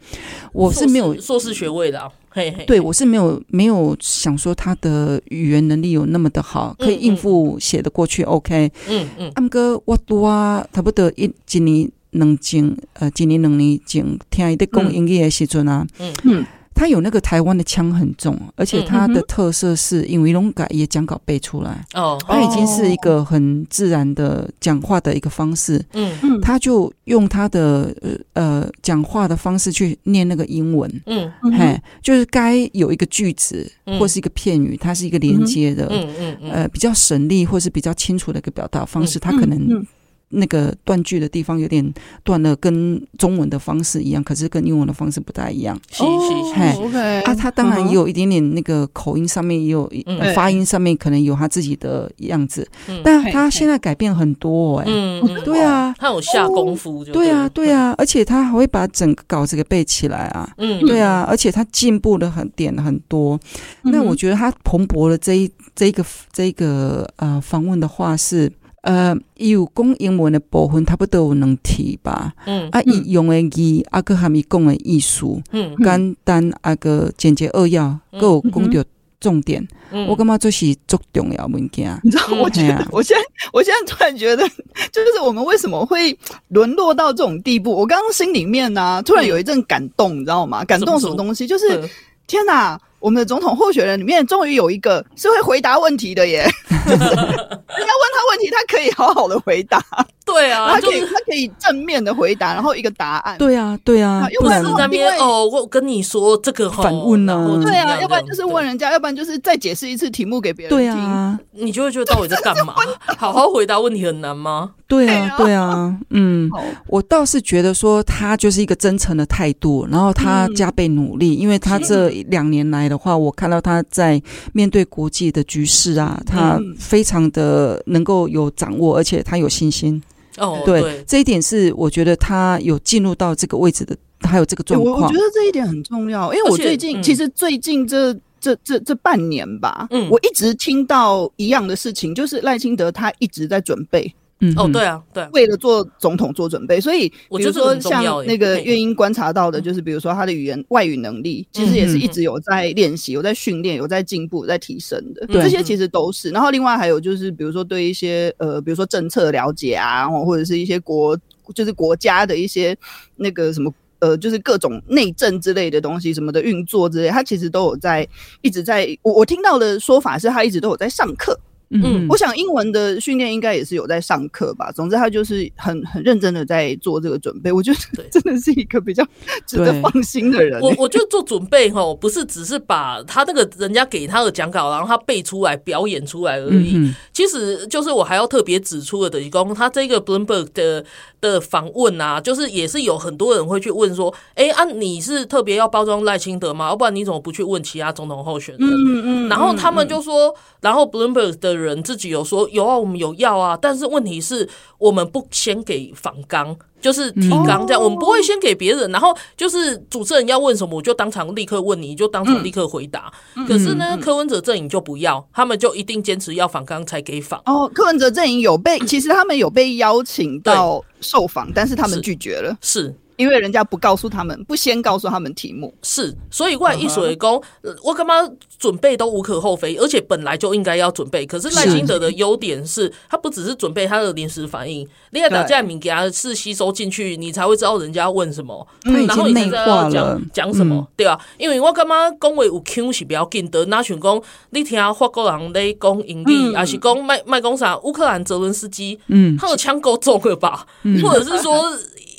我是没有硕士学位的啊。嘿嘿。对，我是没有没有想说他的语言能力有那么的好，可以应付写的过去。嗯嗯 OK，嗯。嗯，阿哥我多差不多一一年两前，呃，一年两年前听伊在讲英语的时阵啊，嗯。嗯。嗯他有那个台湾的腔很重，而且他的特色是因为龙改也讲稿背出来。哦，他已经是一个很自然的讲话的一个方式，嗯。嗯，他就用他的呃讲话的方式去念那个英文，嗯。嘿，就是该有一个句子或是一个片语，它是一个连接的，嗯嗯呃比较省力或是比较清楚的一个表达方式，他可能。那个断句的地方有点断了，跟中文的方式一样，可是跟英文的方式不太一样。是是是，OK。啊，他当然也有一点点那个口音上面也有，发音上面可能有他自己的样子，但他现在改变很多哎。嗯，对啊，他有下功夫，对啊，对啊，而且他还会把整个稿子给背起来啊。嗯，对啊，而且他进步的很点很多。那我觉得他蓬勃的这一这一个这一个呃访问的话是。呃，伊有讲英文的部分，差不多有两题吧。嗯，啊，伊用的语，啊，搁含伊讲的意思，嗯，简单啊，个简洁扼要，搁有讲到重点。我感觉这是最重要物件。你知道，我觉得，我现在，我现在突然觉得，就是我们为什么会沦落到这种地步？我刚刚心里面呢，突然有一阵感动，你知道吗？感动什么东西？就是天哪！我们的总统候选人里面，终于有一个是会回答问题的耶！就是人家问他问题，他可以好好的回答。对啊，他可以，他可以正面的回答，然后一个答案。对啊，对啊，又不是在那边哦，我跟你说这个反问呢。对啊，要不然就是问人家，要不然就是再解释一次题目给别人听。对啊，你就会觉得到底在干嘛？好好回答问题很难吗？对啊，对啊，嗯，我倒是觉得说他就是一个真诚的态度，然后他加倍努力，因为他这两年来的话，我看到他在面对国际的局势啊，他非常的能够有掌握，而且他有信心。哦，对，对这一点是我觉得他有进入到这个位置的，还有这个状况。我我觉得这一点很重要，因为我最近、嗯、其实最近这这这这半年吧，嗯，我一直听到一样的事情，就是赖清德他一直在准备。嗯，哦，对啊，对，为了做总统做准备，所以比如说像那个月英观察到的，就是比如说他的语言外语能力，其实也是一直有在练习、有在训练、有在进步、在提升的。这些其实都是。然后另外还有就是，比如说对一些呃，比如说政策了解啊，或者是一些国就是国家的一些那个什么呃，就是各种内政之类的东西什么的运作之类，他其实都有在一直在。我我听到的说法是他一直都有在上课。嗯，我想英文的训练应该也是有在上课吧。总之，他就是很很认真的在做这个准备。我觉得 真的是一个比较值得放心的人。我我觉得做准备哈，不是只是把他那个人家给他的讲稿，然后他背出来表演出来而已。其实就是我还要特别指出的，等于说他这个 Bloomberg 的的访问啊，就是也是有很多人会去问说，哎，啊，你是特别要包装赖清德吗？要不然你怎么不去问其他总统候选人？嗯嗯。然后他们就说，然后 Bloomberg 的。人自己有说有啊，我们有要啊，但是问题是我们不先给访纲，就是提纲这样，我们不会先给别人，然后就是主持人要问什么，我就当场立刻问你，就当场立刻回答。可是呢，柯文哲阵营就不要，他们就一定坚持要访纲才给访。哦，柯文哲阵营有被，其实他们有被邀请到受访，但是他们拒绝了。是。因为人家不告诉他们，不先告诉他们题目。是，所以外一水工，我干嘛准备都无可厚非，而且本来就应该要准备。可是赖清德的优点是，他不只是准备他的临时反应，另外打架名给他是吸收进去，你才会知道人家问什么，然后你才知道要讲讲什么，对啊，因为我干嘛讲话有 Q 是比较紧的，那想讲你听法国人在讲英语，还是讲卖卖讲啥乌克兰泽伦斯基，嗯，他的枪够重了吧，或者是说。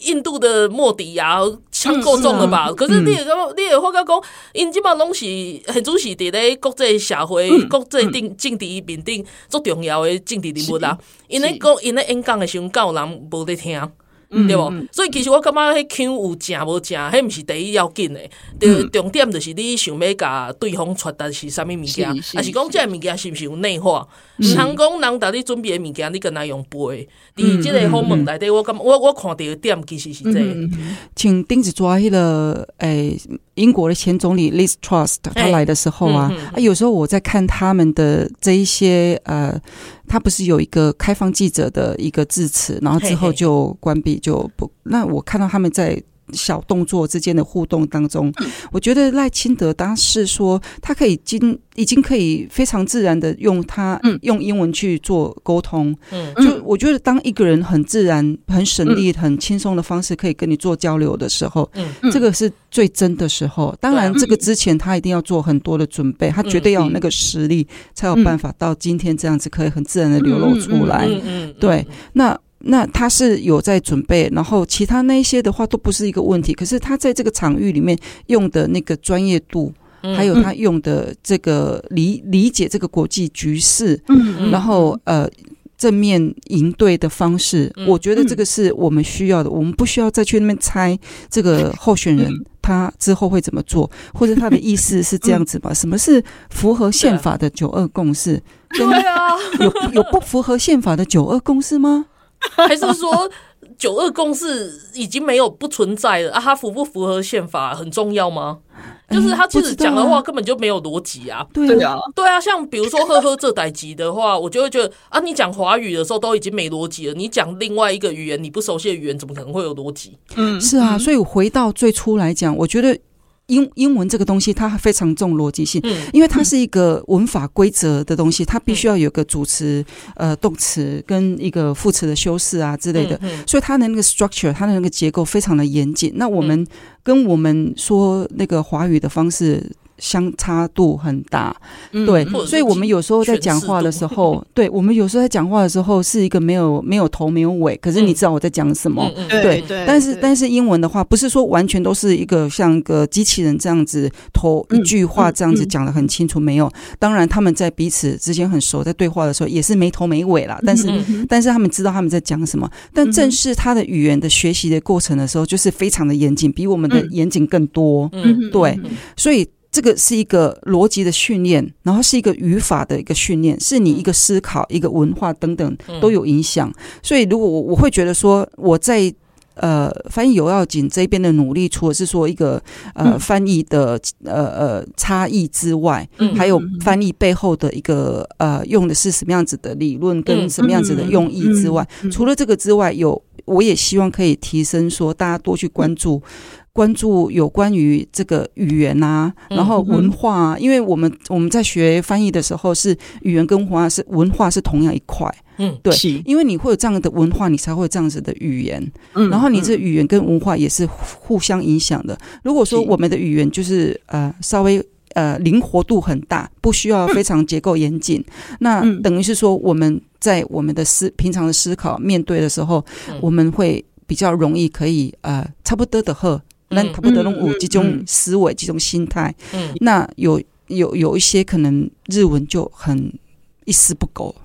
印度的莫迪啊，枪够重了吧？可是你也讲，你也话讲，因即马拢是很主是伫咧国际社会、国际定政治面顶足重要的政治人物啦。因咧讲，因咧演讲的时候，有人无咧听。嗯、对不？所以其实我感觉迄腔有正无正，迄毋是第一要紧的。重重点就是你想要甲对方传达是啥物物件，还是讲这个物件是毋是有内化？唔通讲人伫你准备的物件，你跟他用背。伫即个访问内底，我感我我看到的点其实是这个。请钉子抓迄个诶，英国的前总理 Liz Truss 他来的时候啊，啊，有时候我在看他们的这一些呃。他不是有一个开放记者的一个致辞，然后之后就关闭，就不。那我看到他们在。小动作之间的互动当中，我觉得赖清德当时说，他可以经已经可以非常自然的用他用英文去做沟通。嗯，就我觉得当一个人很自然、很省力、很轻松的方式可以跟你做交流的时候，嗯，这个是最真的时候。当然，这个之前他一定要做很多的准备，他绝对要有那个实力，才有办法到今天这样子可以很自然的流露出来。嗯嗯，对，那。那他是有在准备，然后其他那一些的话都不是一个问题。可是他在这个场域里面用的那个专业度，还有他用的这个理理解这个国际局势，嗯然后呃正面应对的方式，我觉得这个是我们需要的。我们不需要再去那边猜这个候选人他之后会怎么做，或者他的意思是这样子吧？什么是符合宪法的九二共识？对啊，有有不符合宪法的九二共识吗？还是说九二共识已经没有不存在了啊？它符不符合宪法很重要吗？就是他其实讲的话根本就没有逻辑啊！对啊，对啊，像比如说呵呵这代级的话，我就会觉得啊，你讲华语的时候都已经没逻辑了，你讲另外一个语言你不熟悉的语言，怎么可能会有逻辑？嗯，是啊，所以回到最初来讲，我觉得。英英文这个东西，它非常重逻辑性，因为它是一个文法规则的东西，它必须要有个主词、呃动词跟一个副词的修饰啊之类的，所以它的那个 structure，它的那个结构非常的严谨。那我们跟我们说那个华语的方式。相差度很大，对，所以我们有时候在讲话的时候，对，我们有时候在讲话的时候是一个没有没有头没有尾，可是你知道我在讲什么，对，但是但是英文的话，不是说完全都是一个像个机器人这样子，头一句话这样子讲的很清楚，没有。当然他们在彼此之间很熟，在对话的时候也是没头没尾啦，但是但是他们知道他们在讲什么。但正是他的语言的学习的过程的时候，就是非常的严谨，比我们的严谨更多，对，所以。这个是一个逻辑的训练，然后是一个语法的一个训练，是你一个思考、一个文化等等都有影响。所以，如果我我会觉得说，我在呃翻译有要紧这边的努力，除了是说一个呃翻译的呃呃差异之外，还有翻译背后的一个呃用的是什么样子的理论跟什么样子的用意之外，除了这个之外，有我也希望可以提升说，大家多去关注。关注有关于这个语言啊，然后文化啊，因为我们我们在学翻译的时候，是语言跟文化是文化是同样一块，嗯，对，因为你会有这样的文化，你才会有这样子的语言，嗯，然后你这语言跟文化也是互相影响的。如果说我们的语言就是呃稍微呃灵活度很大，不需要非常结构严谨，那等于是说我们在我们的思平常的思考面对的时候，我们会比较容易可以呃差不多的和。那他不得弄有这种思维、这种心态。嗯，那有有有一些可能日文就很一丝不苟，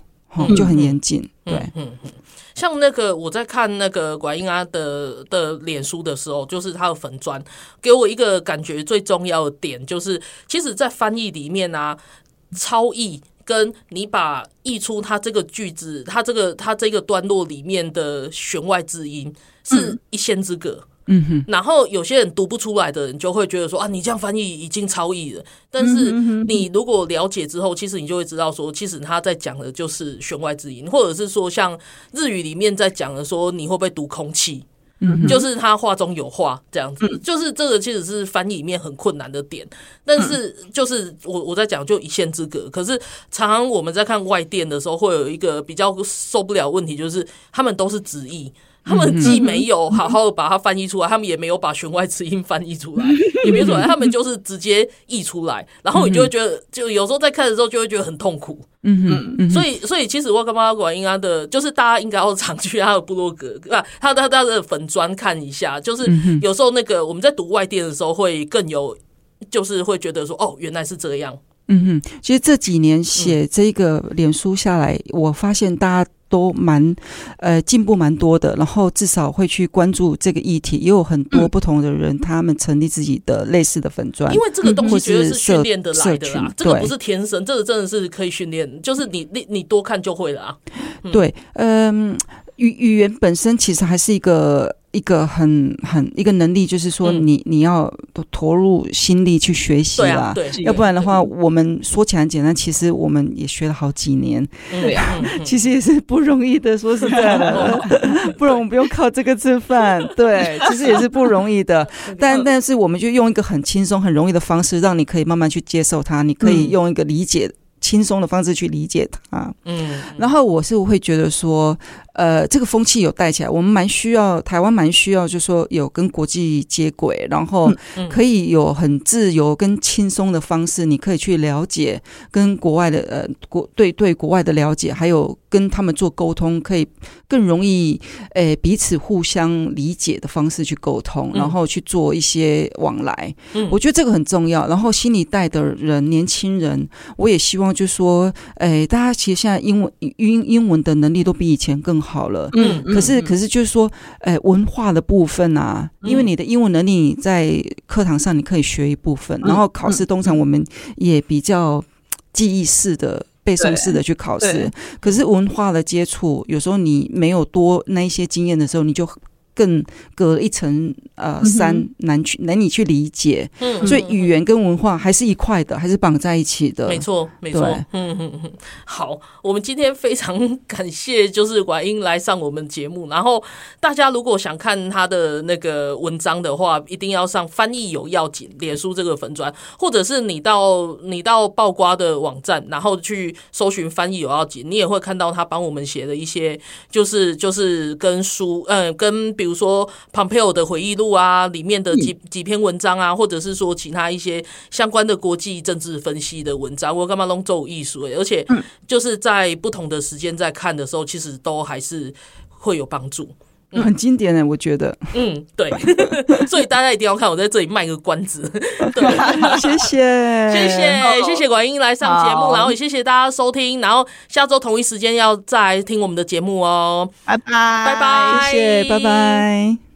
就很严谨。对，嗯嗯，像那个我在看那个管英阿的的脸书的时候，就是他的粉砖给我一个感觉最重要的点，就是其实，在翻译里面啊，超译跟你把译出他这个句子，他这个他这个段落里面的弦外之音，是一线之隔。嗯哼，然后有些人读不出来的人就会觉得说啊，你这样翻译已经超译了。但是你如果了解之后，其实你就会知道说，其实他在讲的就是弦外之音，或者是说像日语里面在讲的说，你会不会读空气？嗯，就是他话中有话这样子，就是这个其实是翻译里面很困难的点。但是就是我我在讲就一线之隔，可是常常我们在看外电的时候，会有一个比较受不了问题，就是他们都是直译。他们既没有好好的把它翻译出来，他们也没有把弦外之音翻译出来，也别说来，他们就是直接译出来，然后你就会觉得，就有时候在看的时候就会觉得很痛苦。嗯嗯，所以所以其实我干嘛要管应该的，就是大家应该要常去他的部落格啊，他的他的粉砖看一下，就是有时候那个我们在读外电的时候会更有，就是会觉得说，哦，原来是这样。嗯哼，其实这几年写这个脸书下来，我发现大家。都蛮呃进步蛮多的，然后至少会去关注这个议题，也有很多不同的人，他们成立自己的类似的粉砖，因为这个东西绝对是训练的来的啦，这个不是天生，这个真的是可以训练，就是你你你多看就会了啊。对，嗯，语语言本身其实还是一个。一个很很一个能力，就是说你、嗯、你要投入心力去学习啦，对，要不然的话，我们说起来很简单，其实我们也学了好几年，对啊，其实也是不容易的，说实在的，不然我们不用靠这个吃饭，对，其实也是不容易的，但但是我们就用一个很轻松、很容易的方式，让你可以慢慢去接受它，你可以用一个理解。轻松的方式去理解它，嗯，然后我是会觉得说，呃，这个风气有带起来，我们蛮需要，台湾蛮需要，就是说有跟国际接轨，然后可以有很自由跟轻松的方式，你可以去了解跟国外的呃国对对国外的了解，还有跟他们做沟通，可以更容易诶彼此互相理解的方式去沟通，然后去做一些往来，嗯，我觉得这个很重要。然后新一代的人，年轻人，我也希望。就说，哎，大家其实现在英文英英文的能力都比以前更好了。嗯，可是可是就是说，哎，文化的部分啊，因为你的英文能力你在课堂上你可以学一部分，然后考试通常我们也比较记忆式的、背诵式的去考试。可是文化的接触，有时候你没有多那一些经验的时候，你就。更隔一层呃山难去难以去理解，嗯，所以语言跟文化还是一块的，还是绑在一起的。没错，没错，嗯嗯嗯。好，我们今天非常感谢就是婉英来上我们节目，然后大家如果想看他的那个文章的话，一定要上翻译有要紧脸书这个粉砖，或者是你到你到爆瓜的网站，然后去搜寻翻译有要紧，你也会看到他帮我们写的一些，就是就是跟书，嗯、呃，跟。比如说，Pompeo 的回忆录啊，里面的几几篇文章啊，或者是说其他一些相关的国际政治分析的文章，我干嘛弄做艺术？而且就是在不同的时间在看的时候，其实都还是会有帮助。嗯、很经典的，我觉得。嗯，对，所以大家一定要看。我在这里卖个关子。对，谢谢，谢谢，谢谢管英来上节目，然后也谢谢大家收听，然后下周同一时间要再来听我们的节目哦。拜拜，拜拜，谢谢，拜拜。